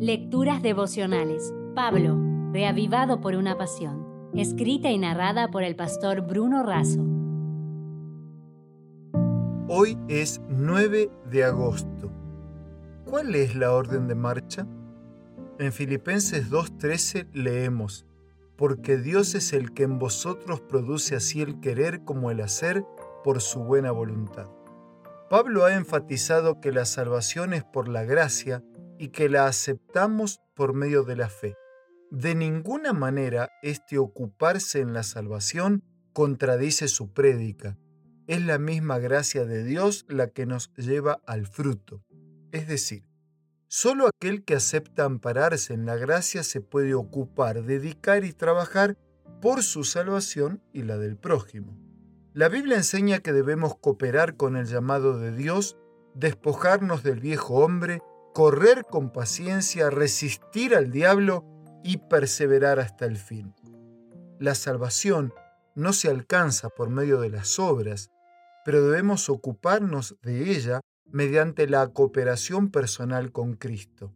Lecturas devocionales. Pablo, reavivado por una pasión. Escrita y narrada por el pastor Bruno Razo. Hoy es 9 de agosto. ¿Cuál es la orden de marcha? En Filipenses 2.13 leemos, porque Dios es el que en vosotros produce así el querer como el hacer por su buena voluntad. Pablo ha enfatizado que la salvación es por la gracia y que la aceptamos por medio de la fe. De ninguna manera este ocuparse en la salvación contradice su prédica. Es la misma gracia de Dios la que nos lleva al fruto. Es decir, solo aquel que acepta ampararse en la gracia se puede ocupar, dedicar y trabajar por su salvación y la del prójimo. La Biblia enseña que debemos cooperar con el llamado de Dios, despojarnos del viejo hombre correr con paciencia, resistir al diablo y perseverar hasta el fin. La salvación no se alcanza por medio de las obras, pero debemos ocuparnos de ella mediante la cooperación personal con Cristo.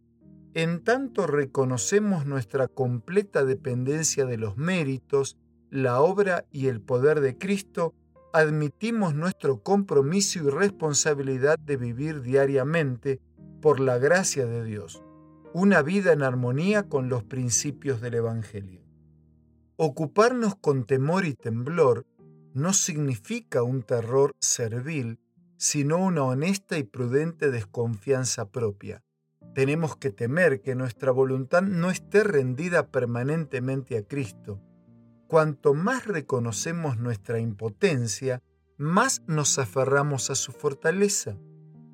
En tanto reconocemos nuestra completa dependencia de los méritos, la obra y el poder de Cristo, admitimos nuestro compromiso y responsabilidad de vivir diariamente por la gracia de Dios, una vida en armonía con los principios del Evangelio. Ocuparnos con temor y temblor no significa un terror servil, sino una honesta y prudente desconfianza propia. Tenemos que temer que nuestra voluntad no esté rendida permanentemente a Cristo. Cuanto más reconocemos nuestra impotencia, más nos aferramos a su fortaleza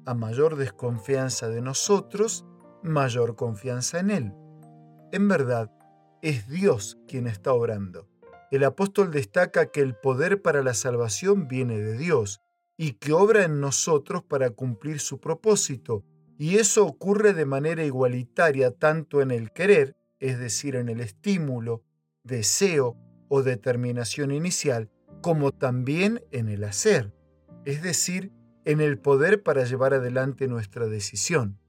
a mayor desconfianza de nosotros, mayor confianza en Él. En verdad, es Dios quien está obrando. El apóstol destaca que el poder para la salvación viene de Dios y que obra en nosotros para cumplir su propósito, y eso ocurre de manera igualitaria tanto en el querer, es decir, en el estímulo, deseo o determinación inicial, como también en el hacer, es decir, en el poder para llevar adelante nuestra decisión.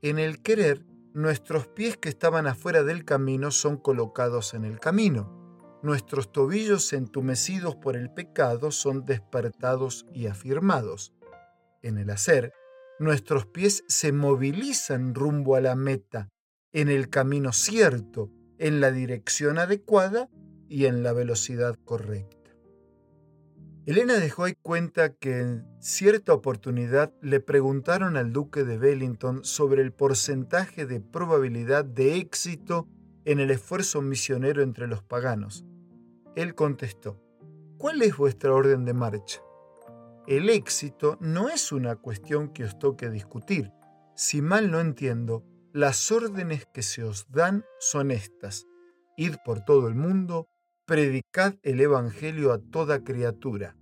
En el querer, nuestros pies que estaban afuera del camino son colocados en el camino. Nuestros tobillos entumecidos por el pecado son despertados y afirmados. En el hacer, nuestros pies se movilizan rumbo a la meta, en el camino cierto, en la dirección adecuada y en la velocidad correcta. Elena de Hoy cuenta que en cierta oportunidad le preguntaron al duque de Wellington sobre el porcentaje de probabilidad de éxito en el esfuerzo misionero entre los paganos. Él contestó, ¿cuál es vuestra orden de marcha? El éxito no es una cuestión que os toque discutir. Si mal no entiendo, las órdenes que se os dan son estas. Id por todo el mundo, predicad el Evangelio a toda criatura.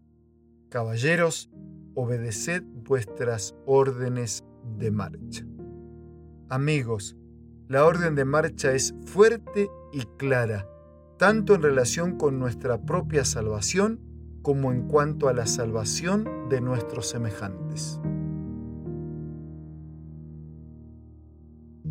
Caballeros, obedeced vuestras órdenes de marcha. Amigos, la orden de marcha es fuerte y clara, tanto en relación con nuestra propia salvación como en cuanto a la salvación de nuestros semejantes.